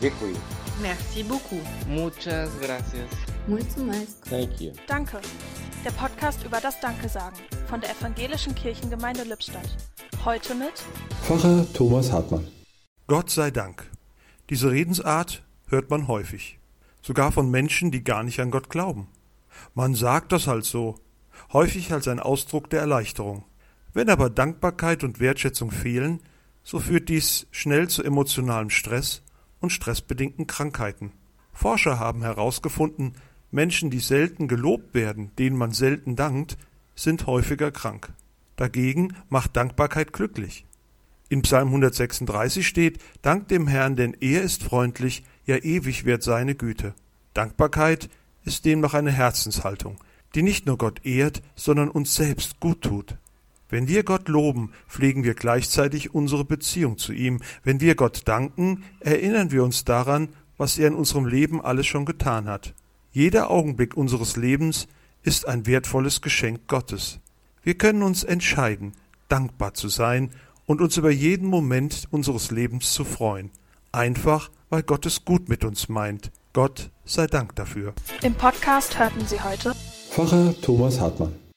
Děkuji. Merci beaucoup. Muchas gracias. Muito mais. Thank you. Danke. Der Podcast über das Danke sagen von der Evangelischen Kirchengemeinde Lippstadt. Heute mit Pfarrer Thomas Hartmann. Gott sei Dank. Diese Redensart hört man häufig. Sogar von Menschen, die gar nicht an Gott glauben. Man sagt das halt so. Häufig als ein Ausdruck der Erleichterung. Wenn aber Dankbarkeit und Wertschätzung fehlen, so führt dies schnell zu emotionalem Stress und stressbedingten Krankheiten. Forscher haben herausgefunden, Menschen, die selten gelobt werden, denen man selten dankt, sind häufiger krank. Dagegen macht Dankbarkeit glücklich. In Psalm 136 steht, Dank dem Herrn, denn er ist freundlich, ja ewig wird seine Güte. Dankbarkeit ist demnach eine Herzenshaltung, die nicht nur Gott ehrt, sondern uns selbst gut tut. Wenn wir Gott loben, pflegen wir gleichzeitig unsere Beziehung zu ihm. Wenn wir Gott danken, erinnern wir uns daran, was er in unserem Leben alles schon getan hat. Jeder Augenblick unseres Lebens ist ein wertvolles Geschenk Gottes. Wir können uns entscheiden, dankbar zu sein und uns über jeden Moment unseres Lebens zu freuen. Einfach, weil Gott es gut mit uns meint. Gott sei Dank dafür. im Podcast hörten Sie heute Pfarrer Thomas Hartmann.